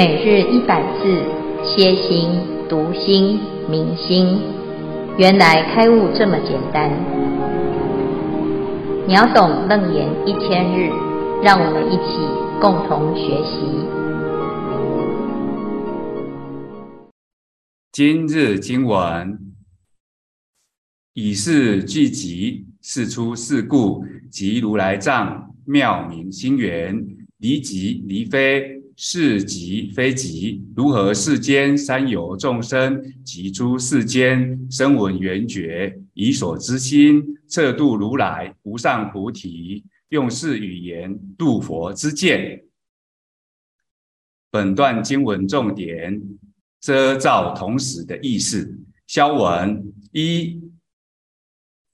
每日一百字，歇心、读心、明心，原来开悟这么简单。秒懂楞严一千日，让我们一起共同学习。今日经文：以是俱集，是出是故，集如来藏，妙明心源，离即离非。是即非即，如何世间三有众生即诸世间声闻缘觉，以所知心测度如来无上菩提，用是语言度佛之见。本段经文重点遮罩同时的意思。消文一，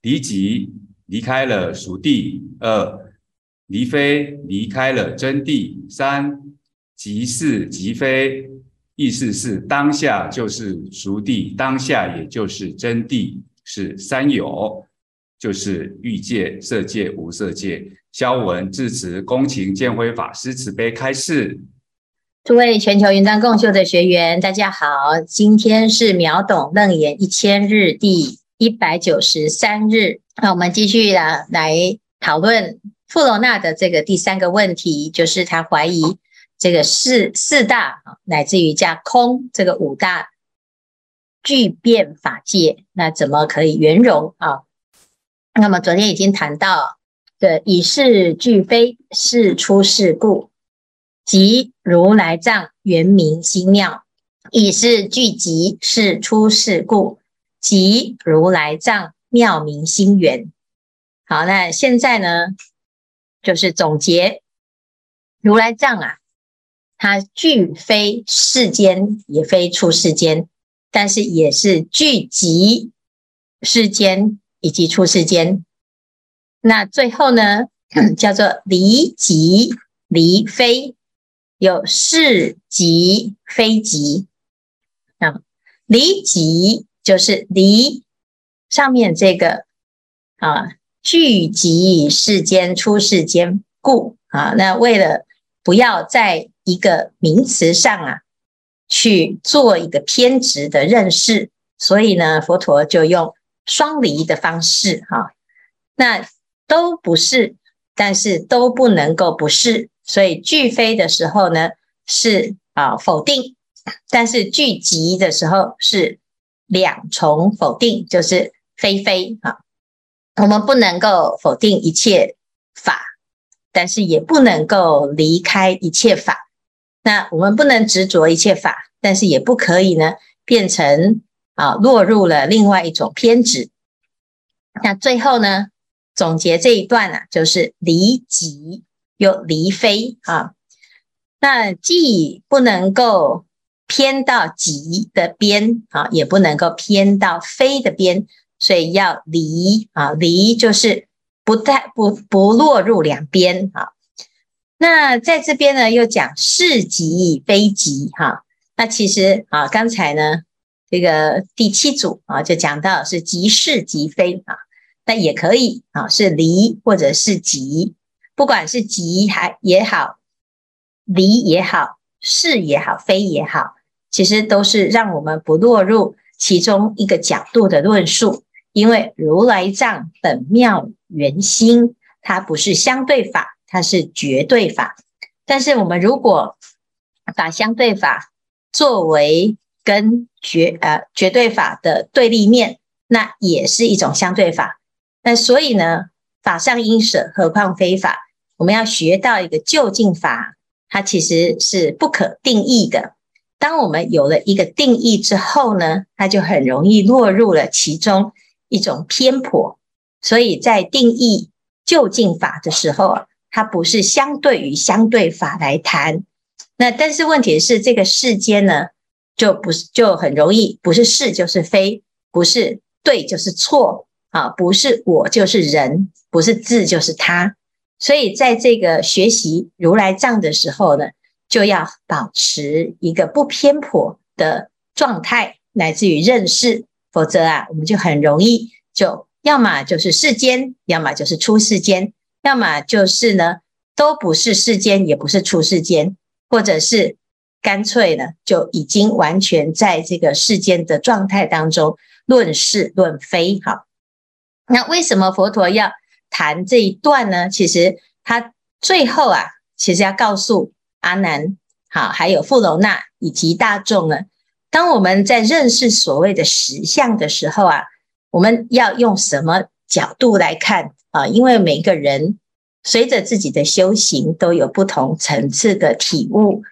离即离开了俗谛；二，离非离开了真谛；三。即是即非，意思是当下就是俗谛，当下也就是真谛，是三有，就是欲界、色界、无色界。消文至此，恭请见辉法师慈悲开示。诸位全球云端共修的学员，大家好，今天是秒懂楞严一千日第一百九十三日，那我们继续来来讨论富罗那的这个第三个问题，就是他怀疑。这个四四大乃至于加空这个五大具变法界，那怎么可以圆融啊？那么昨天已经谈到这以是俱非，是出是故，即如来藏圆明心妙；以是俱集，是出是故，即如来藏妙明心源。好，那现在呢，就是总结如来藏啊。它俱非世间，也非出世间，但是也是聚集世间以及出世间。那最后呢，叫做离即离非，有是即非即。啊，离即就是离上面这个啊，聚集世间出世间故啊，那为了不要在一个名词上啊，去做一个偏执的认识，所以呢，佛陀就用双离的方式哈，那都不是，但是都不能够不是，所以俱非的时候呢是啊否定，但是俱集的时候是两重否定，就是非非啊，我们不能够否定一切法，但是也不能够离开一切法。那我们不能执着一切法，但是也不可以呢变成啊落入了另外一种偏执。那最后呢总结这一段呢、啊，就是离己又离非啊。那既不能够偏到己的边啊，也不能够偏到非的边，所以要离啊，离就是不太不不落入两边啊。那在这边呢，又讲是即非即哈。那其实啊，刚才呢，这个第七组啊，就讲到是即是即非啊。那也可以啊，是离或者是即，不管是即还也好，离也好，是也好，非也好，其实都是让我们不落入其中一个角度的论述。因为如来藏本妙圆心，它不是相对法。它是绝对法，但是我们如果把相对法作为跟绝呃绝对法的对立面，那也是一种相对法。那所以呢，法上应舍，何况非法？我们要学到一个究竟法，它其实是不可定义的。当我们有了一个定义之后呢，它就很容易落入了其中一种偏颇。所以在定义究竟法的时候啊。它不是相对于相对法来谈，那但是问题是这个世间呢，就不是就很容易，不是是就是非，不是对就是错啊，不是我就是人，不是自就是他，所以在这个学习如来藏的时候呢，就要保持一个不偏颇的状态，乃至于认识，否则啊，我们就很容易就要么就是世间，要么就是出世间。要么就是呢，都不是世间，也不是出世间，或者是干脆呢就已经完全在这个世间的状态当中论是论非。好，那为什么佛陀要谈这一段呢？其实他最后啊，其实要告诉阿难，好，还有富楼那以及大众呢，当我们在认识所谓的实相的时候啊，我们要用什么角度来看啊？因为每个人。随着自己的修行，都有不同层次的体悟。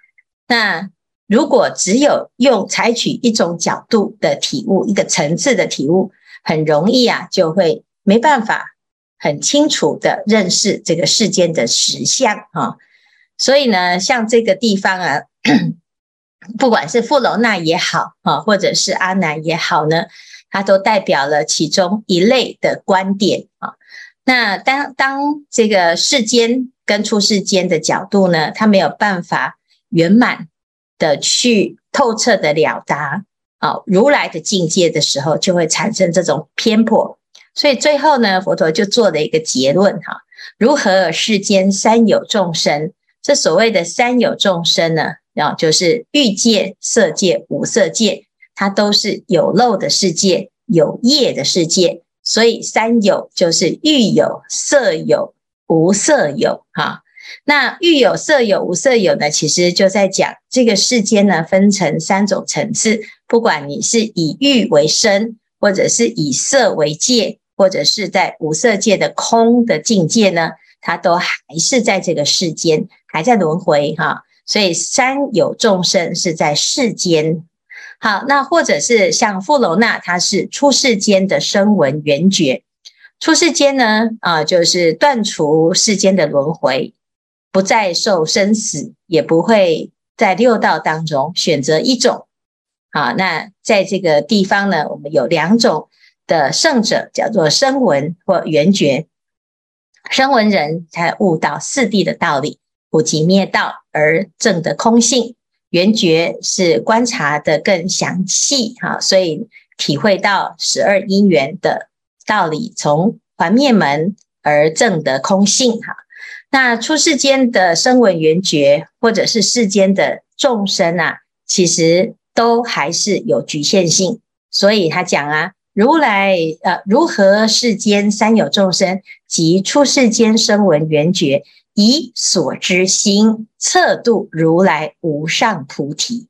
那如果只有用采取一种角度的体悟，一个层次的体悟，很容易啊，就会没办法很清楚的认识这个世间的实相啊。所以呢，像这个地方啊，不管是富楼那也好啊，或者是阿难也好呢，它都代表了其中一类的观点啊。那当当这个世间跟出世间的角度呢，他没有办法圆满的去透彻的了达啊如来的境界的时候，就会产生这种偏颇。所以最后呢，佛陀就做了一个结论哈：如何世间三有众生？这所谓的三有众生呢，然啊，就是欲界、色界、无色界，它都是有漏的世界，有业的世界。所以三有就是欲有、色有、无色有，哈。那欲有、色有、无色有呢，其实就在讲这个世间呢，分成三种层次。不管你是以欲为身，或者是以色为界，或者是在无色界的空的境界呢，它都还是在这个世间，还在轮回，哈。所以三有众生是在世间。好，那或者是像富楼那，他是出世间的声闻缘觉，出世间呢，啊，就是断除世间的轮回，不再受生死，也不会在六道当中选择一种。好，那在这个地方呢，我们有两种的圣者，叫做声闻或缘觉。声闻人才悟到四谛的道理，普及灭道而证得空性。圆觉是观察得更详细哈，所以体会到十二因缘的道理，从还灭门而证得空性哈。那出世间的声闻缘觉，或者是世间的众生啊，其实都还是有局限性。所以他讲啊，如来呃，如何世间三有众生及出世间声闻缘觉。以所知心测度如来无上菩提，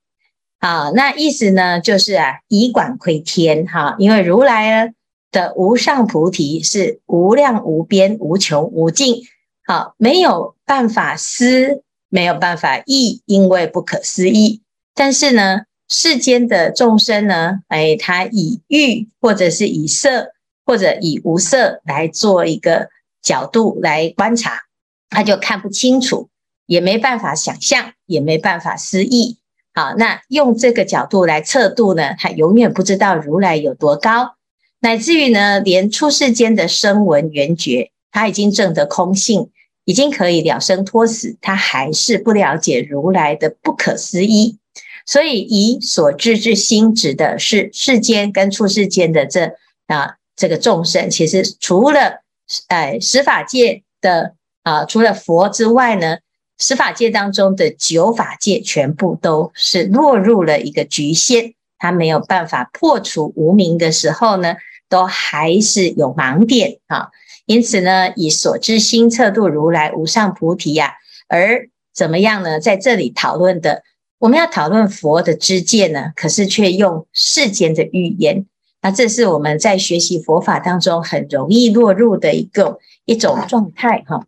啊，那意思呢，就是啊，以广亏天哈，因为如来呢的无上菩提是无量无边、无穷无尽，好，没有办法思，没有办法意，因为不可思议。但是呢，世间的众生呢，哎，他以欲或者是以色或者以无色来做一个角度来观察。他就看不清楚，也没办法想象，也没办法思议。好，那用这个角度来测度呢，他永远不知道如来有多高，乃至于呢，连出世间的声闻缘觉，他已经证得空性，已经可以了生脱死，他还是不了解如来的不可思议。所以，以所知之心，指的是世间跟出世间的这啊这个众生，其实除了呃十法界的。啊，除了佛之外呢，十法界当中的九法界全部都是落入了一个局限，他没有办法破除无明的时候呢，都还是有盲点啊。因此呢，以所知心测度如来无上菩提呀、而怎么样呢？在这里讨论的，我们要讨论佛的知见呢，可是却用世间的语言，那这是我们在学习佛法当中很容易落入的一个一种状态哈。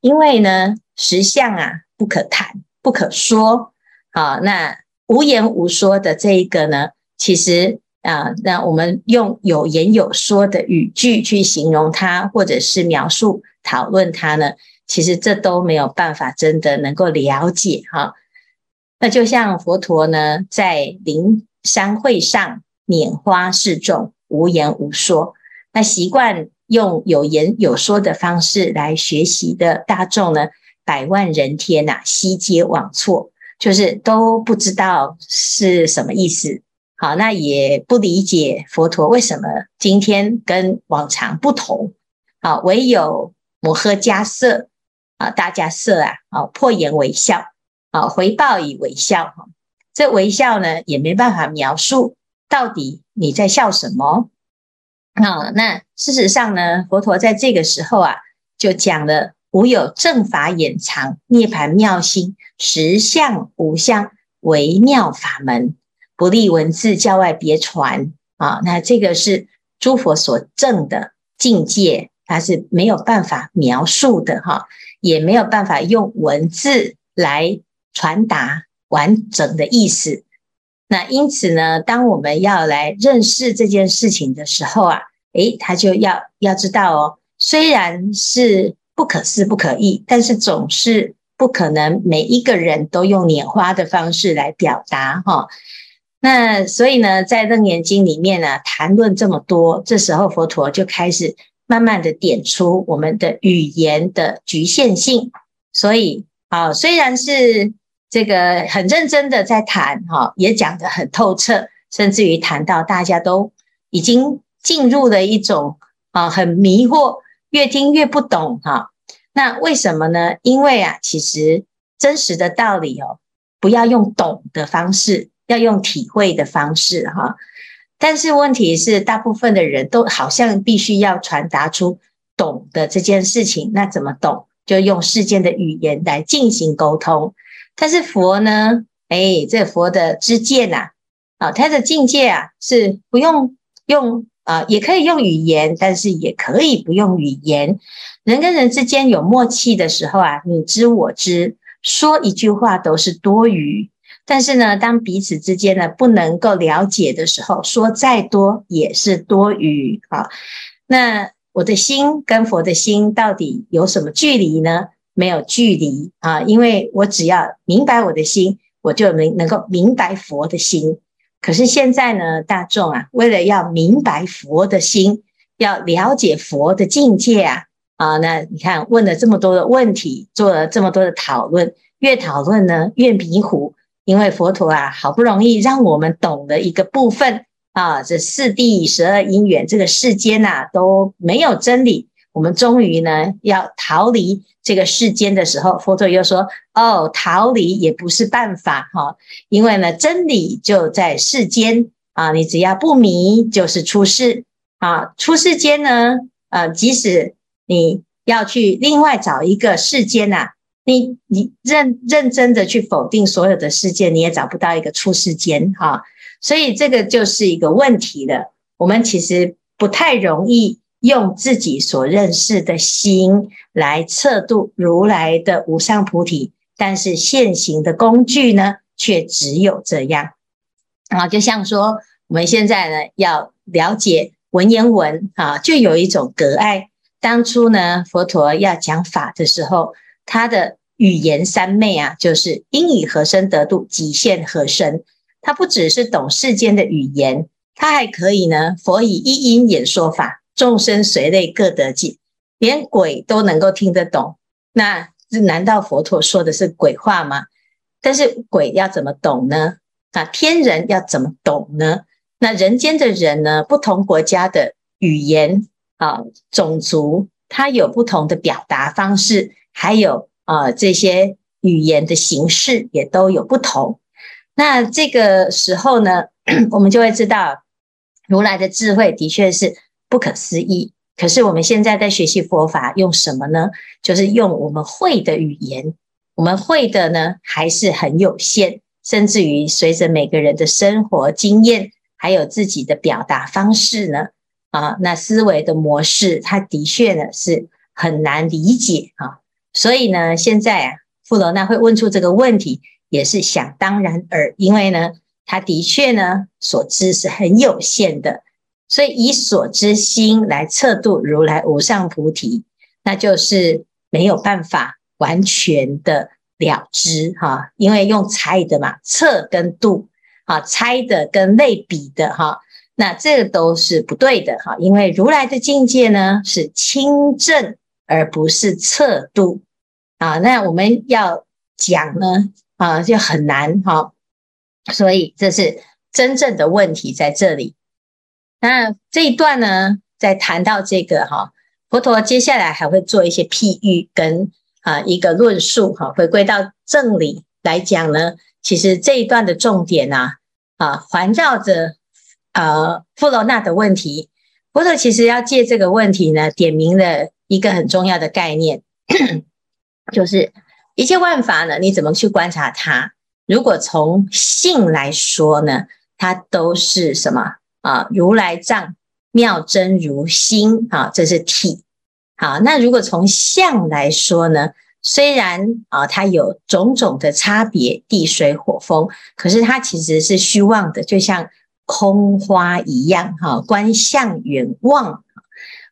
因为呢，实相啊不可谈，不可说，好，那无言无说的这一个呢，其实啊，那我们用有言有说的语句去形容它，或者是描述讨论它呢，其实这都没有办法真的能够了解哈。那就像佛陀呢，在灵山会上拈花示众，无言无说，那习惯。用有言有说的方式来学习的大众呢，百万人天呐、啊，悉皆往错，就是都不知道是什么意思。好，那也不理解佛陀为什么今天跟往常不同。好，唯有摩诃迦叶啊，大迦叶啊，啊，破颜微笑，啊，回报以微笑。这微笑呢也没办法描述到底你在笑什么。啊，那事实上呢，佛陀在这个时候啊，就讲了：无有正法掩藏，涅槃妙心，实相无相，微妙法门，不立文字，教外别传。啊，那这个是诸佛所证的境界，它是没有办法描述的哈，也没有办法用文字来传达完整的意思。那因此呢，当我们要来认识这件事情的时候啊，诶，他就要要知道哦，虽然是不可思不可议，但是总是不可能每一个人都用拈花的方式来表达哈。那所以呢，在《楞严经》里面呢，谈论这么多，这时候佛陀就开始慢慢的点出我们的语言的局限性。所以啊，虽然是这个很认真的在谈哈，也讲得很透彻，甚至于谈到大家都已经进入了一种啊很迷惑，越听越不懂哈。那为什么呢？因为啊，其实真实的道理哦，不要用懂的方式。要用体会的方式哈，但是问题是，大部分的人都好像必须要传达出懂的这件事情，那怎么懂？就用世间的语言来进行沟通。但是佛呢？哎，这佛的知见呐，啊，他的境界啊，是不用用啊，也可以用语言，但是也可以不用语言。人跟人之间有默契的时候啊，你知我知，说一句话都是多余。但是呢，当彼此之间呢不能够了解的时候，说再多也是多余啊。那我的心跟佛的心到底有什么距离呢？没有距离啊，因为我只要明白我的心，我就能能够明白佛的心。可是现在呢，大众啊，为了要明白佛的心，要了解佛的境界啊，啊，那你看问了这么多的问题，做了这么多的讨论，越讨论呢越迷糊。因为佛陀啊，好不容易让我们懂了一个部分啊，这四谛十二因缘，这个世间呐、啊、都没有真理。我们终于呢要逃离这个世间的时候，佛陀又说：“哦，逃离也不是办法哈，因为呢真理就在世间啊，你只要不迷，就是出世啊。出世间呢，呃，即使你要去另外找一个世间呐、”你你认认真的去否定所有的世界，你也找不到一个出世间哈，所以这个就是一个问题了。我们其实不太容易用自己所认识的心来测度如来的无上菩提，但是现行的工具呢，却只有这样啊。就像说我们现在呢要了解文言文啊，就有一种隔碍。当初呢佛陀要讲法的时候，他的语言三昧啊，就是应以何身得度，即现何身。他不只是懂世间的语言，他还可以呢。佛以一音演说法，众生随类各得解，连鬼都能够听得懂。那这难道佛陀说的是鬼话吗？但是鬼要怎么懂呢？啊，天人要怎么懂呢？那人间的人呢？不同国家的语言啊，种族，它有不同的表达方式，还有。啊、这些语言的形式也都有不同。那这个时候呢，我们就会知道，如来的智慧的确是不可思议。可是我们现在在学习佛法，用什么呢？就是用我们会的语言。我们会的呢，还是很有限，甚至于随着每个人的生活经验，还有自己的表达方式呢，啊，那思维的模式，它的确呢是很难理解啊。所以呢，现在啊，富罗娜会问出这个问题，也是想当然耳，因为呢，他的确呢，所知是很有限的，所以以所知心来测度如来无上菩提，那就是没有办法完全的了知哈，因为用猜的嘛，测跟度啊，猜的跟类比的哈，那这个都是不对的哈，因为如来的境界呢是清正。而不是测度啊，那我们要讲呢啊，就很难哈，所以这是真正的问题在这里。那这一段呢，在谈到这个哈，佛陀接下来还会做一些譬喻跟啊一个论述哈，回归到正理来讲呢，其实这一段的重点啊，啊，环绕着呃富罗那的问题。佛陀其实要借这个问题呢，点明了一个很重要的概念，就是一切万法呢，你怎么去观察它？如果从性来说呢，它都是什么啊？如来藏妙真如心啊，这是体。好，那如果从相来说呢？虽然啊，它有种种的差别，地水火风，可是它其实是虚妄的，就像空花一样。哈，观相远望，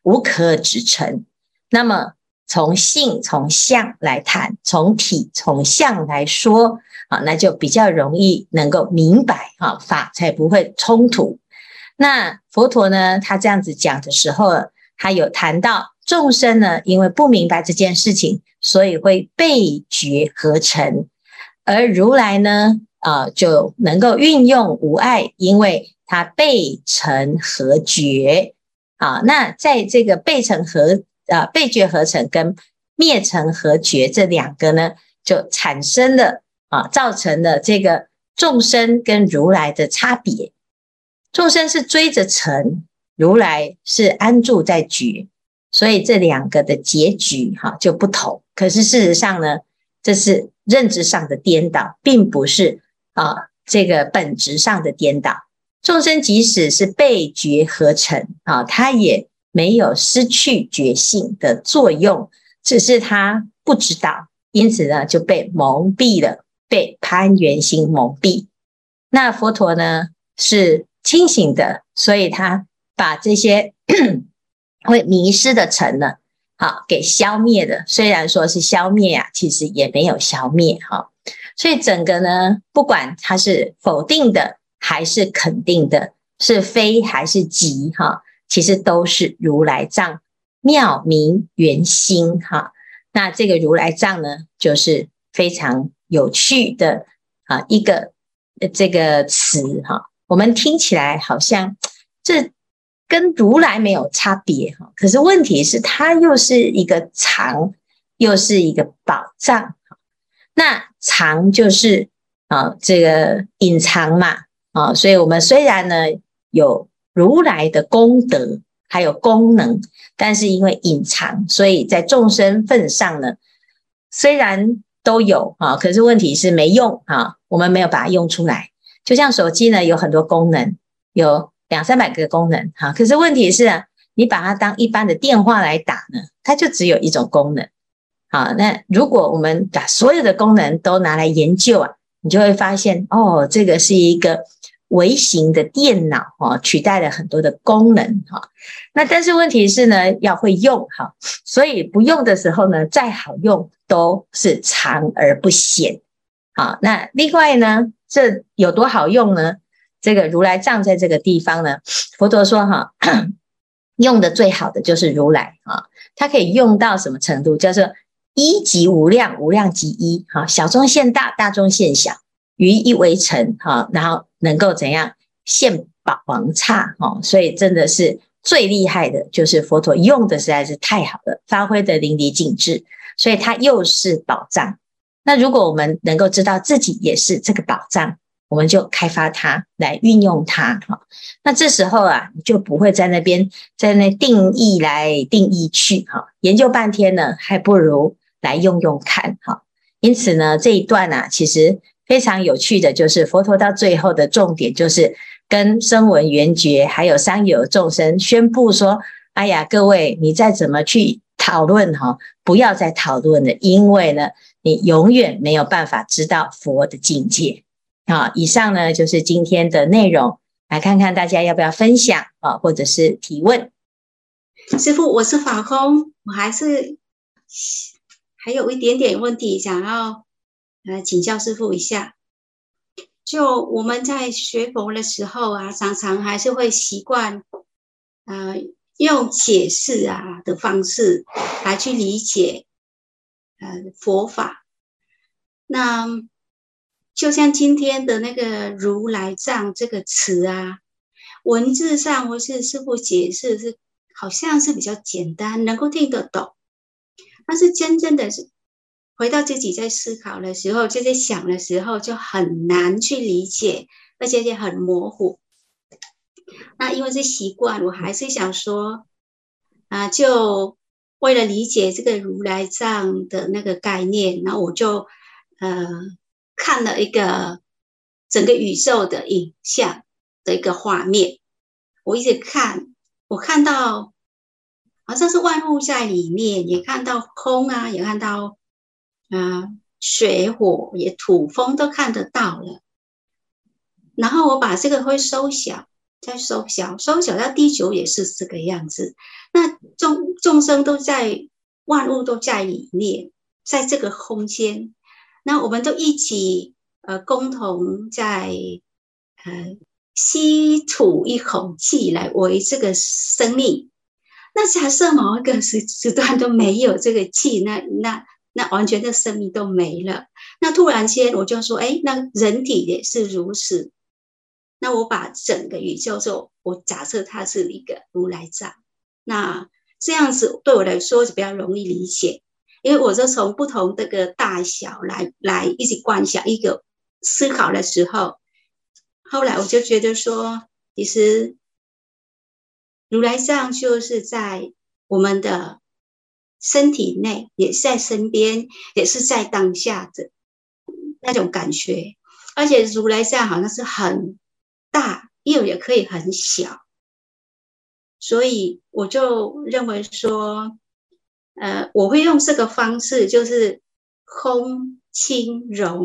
无可指成。那么从性、从相来谈，从体、从相来说，啊，那就比较容易能够明白，哈，法才不会冲突。那佛陀呢，他这样子讲的时候，他有谈到。众生呢，因为不明白这件事情，所以会被觉合成；而如来呢，啊、就能够运用无碍，因为他被成合觉。啊，那在这个被成合啊、呃，被觉合成跟灭成合觉这两个呢，就产生了啊，造成了这个众生跟如来的差别。众生是追着成，如来是安住在觉。所以这两个的结局哈就不同，可是事实上呢，这是认知上的颠倒，并不是啊这个本质上的颠倒。众生即使是被觉合成啊，他也没有失去觉性的作用，只是他不知道，因此呢就被蒙蔽了，被攀缘心蒙蔽。那佛陀呢是清醒的，所以他把这些。会迷失的尘呢，好给消灭的。虽然说是消灭啊，其实也没有消灭哈。所以整个呢，不管它是否定的还是肯定的，是非还是即哈，其实都是如来藏妙明圆心哈。那这个如来藏呢，就是非常有趣的啊一个这个词哈。我们听起来好像这。跟如来没有差别哈，可是问题是它又是一个藏，又是一个宝藏。那藏就是啊，这个隐藏嘛啊，所以我们虽然呢有如来的功德还有功能，但是因为隐藏，所以在众生份上呢，虽然都有啊，可是问题是没用啊，我们没有把它用出来。就像手机呢，有很多功能，有。两三百个功能，哈，可是问题是啊，你把它当一般的电话来打呢，它就只有一种功能，好，那如果我们把所有的功能都拿来研究啊，你就会发现，哦，这个是一个微型的电脑，哦，取代了很多的功能，哈，那但是问题是呢，要会用，哈，所以不用的时候呢，再好用都是藏而不显，好，那另外呢，这有多好用呢？这个如来藏在这个地方呢，佛陀说哈，用的最好的就是如来啊，它可以用到什么程度？叫做一即无量，无量即一，哈，小中现大，大中现小，于一为成，哈，然后能够怎样现宝王刹，哈，所以真的是最厉害的，就是佛陀用的实在是太好了，发挥的淋漓尽致，所以它又是宝藏。那如果我们能够知道自己也是这个宝藏。我们就开发它来运用它，哈，那这时候啊，你就不会在那边在那定义来定义去，哈，研究半天呢，还不如来用用看，哈。因此呢，这一段呢，啊，其实非常有趣的就是佛陀到最后的重点，就是跟声闻缘觉还有三有众生宣布说：哎呀，各位，你再怎么去讨论，哈，不要再讨论了，因为呢，你永远没有办法知道佛的境界。好，以上呢就是今天的内容，来看看大家要不要分享啊，或者是提问。师傅，我是法空，我还是还有一点点问题想要来请教师傅一下。就我们在学佛的时候啊，常常还是会习惯，呃，用解释啊的方式来去理解呃佛法。那就像今天的那个“如来藏”这个词啊，文字上或是师父解释是好像是比较简单，能够听得懂。但是真正的是回到自己在思考的时候，就在想的时候，就很难去理解，而且也很模糊。那因为是习惯，我还是想说，啊，就为了理解这个如来藏的那个概念，然后我就呃看了一个整个宇宙的影像的一个画面，我一直看，我看到好像是万物在里面，也看到空啊，也看到。啊，水火也土风都看得到了，然后我把这个会收小，再收小，收小到地球也是这个样子。那众众生都在，万物都在里面，在这个空间，那我们都一起呃共同在呃吸吐一口气来为这个生命。那假设某一个时时段都没有这个气，那那。那完全的生命都没了。那突然间，我就说，哎，那人体也是如此。那我把整个宇宙就，我假设它是一个如来藏。那这样子对我来说是比较容易理解，因为我就从不同这个大小来来一起观想一个思考的时候，后来我就觉得说，其实如来藏就是在我们的。身体内也是在身边，也是在当下的那种感觉，而且如来藏好像是很大，又也可以很小，所以我就认为说，呃，我会用这个方式，就是空、轻、柔、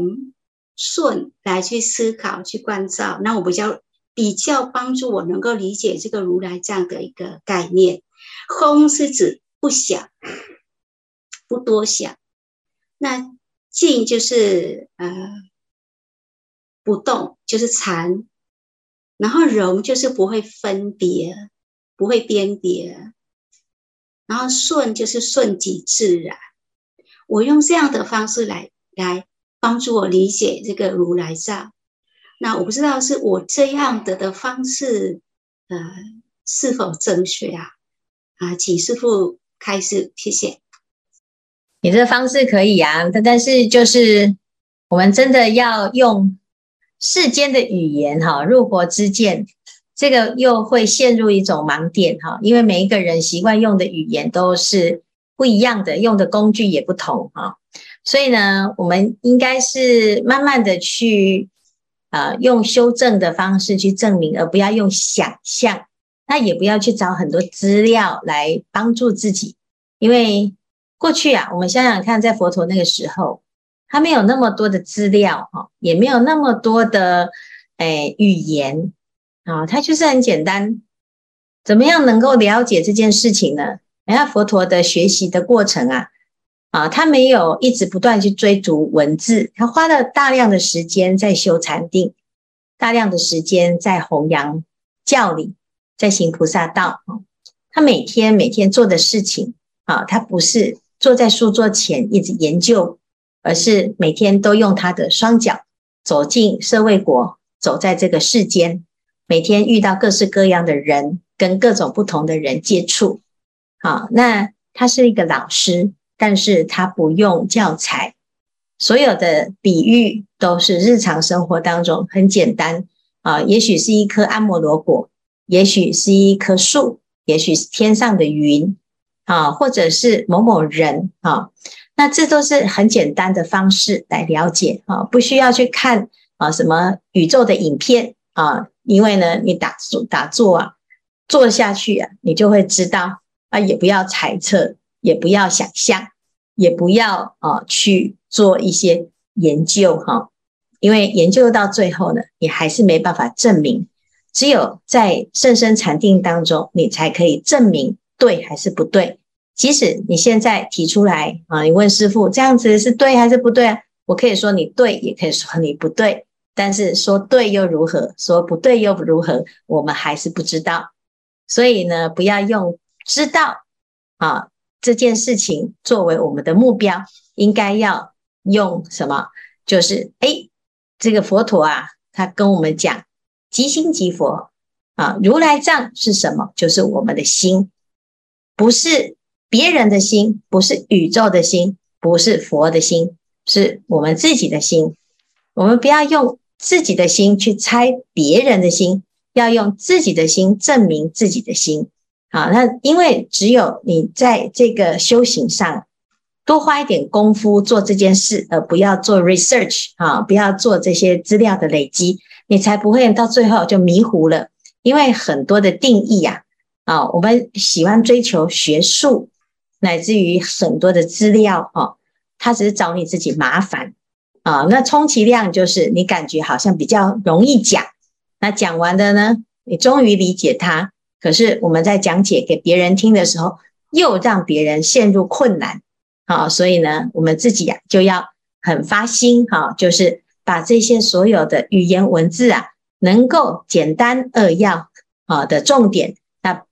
顺来去思考、去关照，那我比较比较帮助我能够理解这个如来这样的一个概念。空是指。不想，不多想。那静就是呃不动，就是禅。然后容就是不会分别，不会边别。然后顺就是顺其自然。我用这样的方式来来帮助我理解这个如来藏。那我不知道是我这样的的方式，呃，是否正确啊？啊，请师父。开始，谢谢。你这方式可以啊，但但是就是我们真的要用世间的语言哈，入佛之见，这个又会陷入一种盲点哈，因为每一个人习惯用的语言都是不一样的，用的工具也不同哈，所以呢，我们应该是慢慢的去啊，用修正的方式去证明，而不要用想象。那也不要去找很多资料来帮助自己，因为过去啊，我们想想看，在佛陀那个时候，他没有那么多的资料哈，也没有那么多的诶语言啊，他就是很简单，怎么样能够了解这件事情呢？你看佛陀的学习的过程啊，啊，他没有一直不断去追逐文字，他花了大量的时间在修禅定，大量的时间在弘扬教理。在行菩萨道，他每天每天做的事情啊，他不是坐在书桌前一直研究，而是每天都用他的双脚走进社卫国，走在这个世间，每天遇到各式各样的人，跟各种不同的人接触。好，那他是一个老师，但是他不用教材，所有的比喻都是日常生活当中很简单啊，也许是一颗阿摩罗果。也许是一棵树，也许是天上的云，啊，或者是某某人，啊，那这都是很简单的方式来了解，啊，不需要去看啊什么宇宙的影片，啊，因为呢，你打坐打坐啊，坐下去啊，你就会知道，啊，也不要猜测，也不要想象，也不要啊去做一些研究，哈，因为研究到最后呢，你还是没办法证明。只有在甚深禅定当中，你才可以证明对还是不对。即使你现在提出来啊，你问师父这样子是对还是不对啊？我可以说你对，也可以说你不对。但是说对又如何？说不对又如何？我们还是不知道。所以呢，不要用知道啊这件事情作为我们的目标，应该要用什么？就是诶，这个佛陀啊，他跟我们讲。即心即佛啊！如来藏是什么？就是我们的心，不是别人的心，不是宇宙的心，不是佛的心，是我们自己的心。我们不要用自己的心去猜别人的心，要用自己的心证明自己的心。好，那因为只有你在这个修行上多花一点功夫做这件事，而不要做 research 啊，不要做这些资料的累积，你才不会到最后就迷糊了。因为很多的定义呀，啊，我们喜欢追求学术，乃至于很多的资料，哈，它只是找你自己麻烦啊。那充其量就是你感觉好像比较容易讲，那讲完的呢，你终于理解它，可是我们在讲解给别人听的时候，又让别人陷入困难，好，所以呢，我们自己呀就要很发心，哈，就是把这些所有的语言文字啊。能够简单扼要啊的重点，那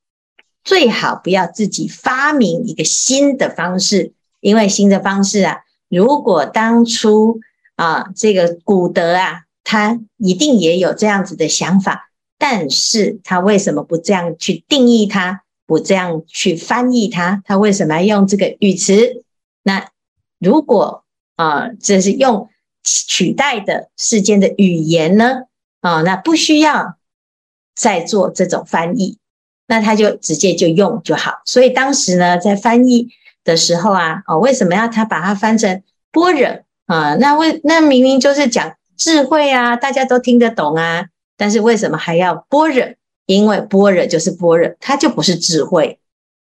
最好不要自己发明一个新的方式，因为新的方式啊，如果当初啊这个古德啊，他一定也有这样子的想法，但是他为什么不这样去定义它，不这样去翻译它？他为什么要用这个语词？那如果啊这是用取代的世间的语言呢？啊、那不需要再做这种翻译，那他就直接就用就好。所以当时呢，在翻译的时候啊，哦，为什么要他把它翻成般若啊？那为那明明就是讲智慧啊，大家都听得懂啊，但是为什么还要般若？因为般若就是般若，它就不是智慧。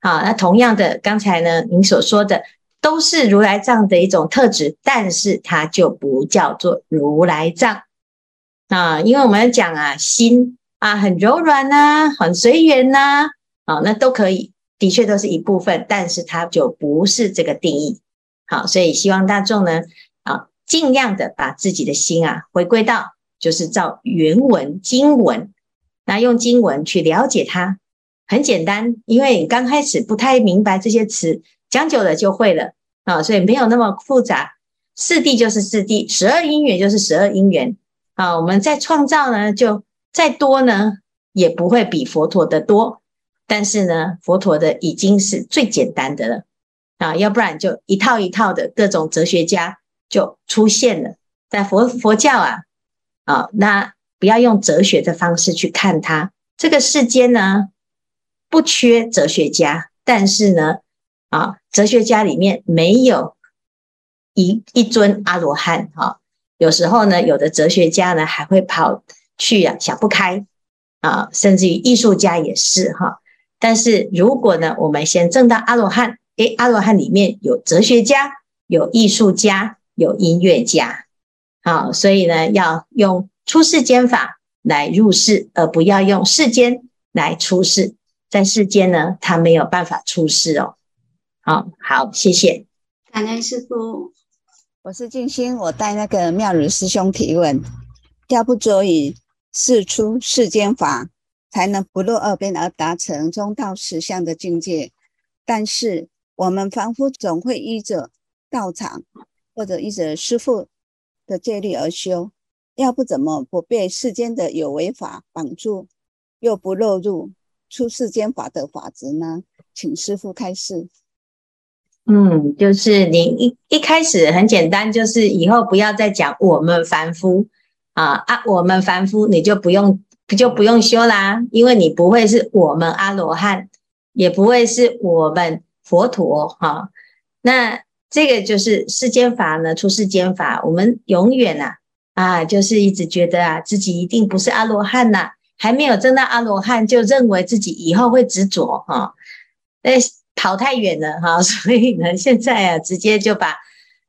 好，那同样的，刚才呢，您所说的都是如来藏的一种特质，但是它就不叫做如来藏。啊，因为我们讲啊，心啊很柔软呐、啊，很随缘呐，啊，那都可以，的确都是一部分，但是它就不是这个定义。好，所以希望大众呢，尽量的把自己的心啊，回归到就是照原文经文，那用经文去了解它，很简单，因为你刚开始不太明白这些词，讲久了就会了啊，所以没有那么复杂。四谛就是四谛，十二因缘就是十二因缘。啊，我们再创造呢，就再多呢，也不会比佛陀的多。但是呢，佛陀的已经是最简单的了啊，要不然就一套一套的各种哲学家就出现了。在佛佛教啊，啊，那不要用哲学的方式去看它。这个世间呢，不缺哲学家，但是呢，啊，哲学家里面没有一一尊阿罗汉，哈。有时候呢，有的哲学家呢还会跑去啊想不开啊，甚至于艺术家也是哈。但是如果呢，我们先证到阿罗汉，诶，阿罗汉里面有哲学家、有艺术家、有音乐家，好，所以呢，要用出世间法来入世，而不要用世间来出世。在世间呢，他没有办法出世哦。好好，谢谢，感恩师父。我是静心，我带那个妙如师兄提问：要不着以世出世间法，才能不落二边而达成中道实相的境界。但是我们凡夫总会依着道场或者依着师父的戒律而修，要不怎么不被世间的有为法绑住，又不落入出世间法的法则呢？请师父开示。嗯，就是你一一开始很简单，就是以后不要再讲我们凡夫啊啊，我们凡夫你就不用就不用修啦，因为你不会是我们阿罗汉，也不会是我们佛陀哈、那这个就是世间法呢，出世间法，我们永远呐啊，啊，就是一直觉得啊自己一定不是阿罗汉呐、啊，还没有证到阿罗汉，就认为自己以后会执着哈。那、跑太远了哈，所以呢，现在啊，直接就把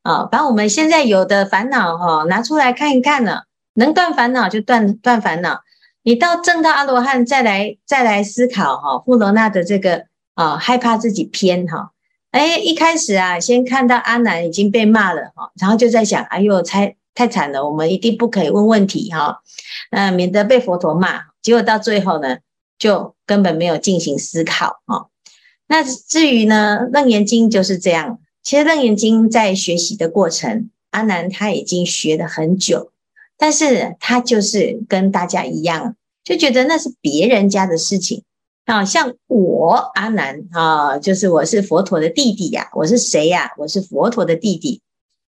啊，把我们现在有的烦恼哈拿出来看一看了，能断烦恼就断断烦恼。你到证到阿罗汉再来再来思考哈，富罗那的这个啊，害怕自己偏哈，哎，一开始啊，先看到阿南已经被骂了哈，然后就在想，哎呦，太太惨了，我们一定不可以问问题哈，嗯，免得被佛陀骂。结果到最后呢，就根本没有进行思考哈。那至于呢，《楞严经》就是这样。其实《楞严经》在学习的过程，阿南他已经学了很久，但是他就是跟大家一样，就觉得那是别人家的事情啊，像我阿难啊，就是我是佛陀的弟弟呀、我是谁呀、我是佛陀的弟弟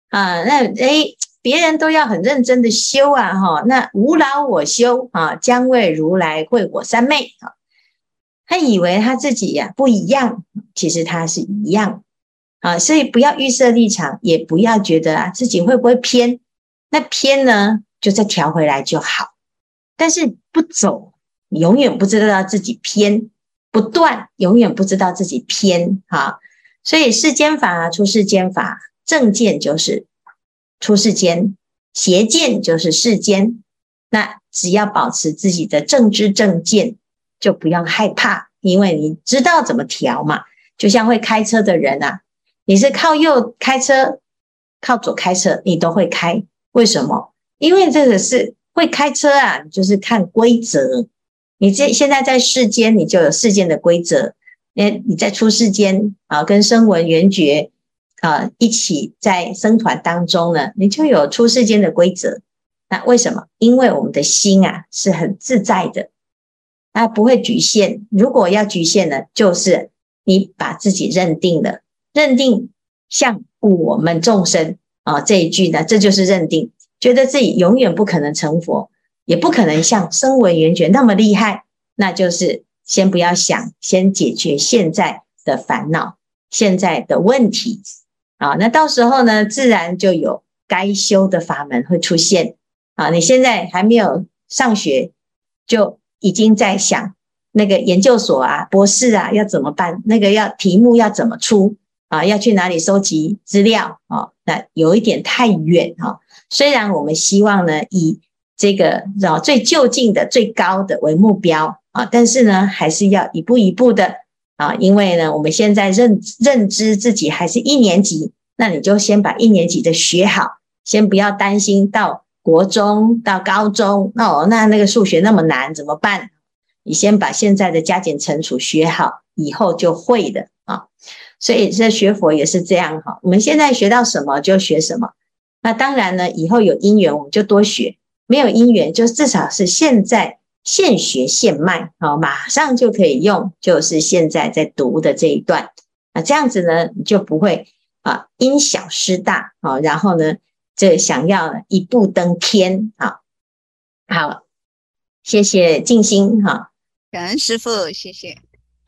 啊。那诶，别人都要很认真的修啊，哈，那无劳我修啊，将为如来会我三昧啊。他以为他自己呀、不一样，其实他是一样啊。所以不要预设立场，也不要觉得啊自己会不会偏，那偏呢就再调回来就好。但是不走。永远不知道自己偏，不断永远不知道自己偏哈，所以世间法出世间法，正见就是出世间，邪见就是世间。那只要保持自己的正知正见，就不用害怕，因为你知道怎么调嘛。就像会开车的人啊，你是靠右开车，靠左开车，你都会开。为什么？因为这个是会开车啊，就是看规则。你这现在在世间，你就有世间的规则。你你在出世间啊，跟声闻缘觉啊一起在僧团当中呢，你就有出世间的规则。那为什么？因为我们的心啊是很自在的，它不会局限。如果要局限呢，就是你把自己认定了，认定像我们众生啊这一句呢，这就是认定，觉得自己永远不可能成佛。也不可能像声闻缘觉那么厉害，那就是先不要想，先解决现在的烦恼、现在的问题啊。那到时候呢，自然就有该修的法门会出现啊。你现在还没有上学，就已经在想那个研究所啊、博士啊要怎么办？那个要题目要怎么出啊？要去哪里收集资料啊？那有一点太远哈。虽然我们希望呢，以这个啊，最就近的、最高的为目标啊，但是呢，还是要一步一步的啊，因为呢，我们现在认认知自己还是一年级，那你就先把一年级的学好，先不要担心到国中、到高中哦，那那个数学那么难怎么办？你先把现在的加减乘除学好，以后就会的啊。所以这学佛也是这样哈，我们现在学到什么就学什么，那当然呢，以后有因缘我们就多学。没有因缘，就至少是现在现学现卖，好，马上就可以用，就是现在在读的这一段，啊，这样子呢，你就不会啊因小失大，好，然后呢，这想要一步登天，啊，好，谢谢静心，哈，感恩师父，谢谢。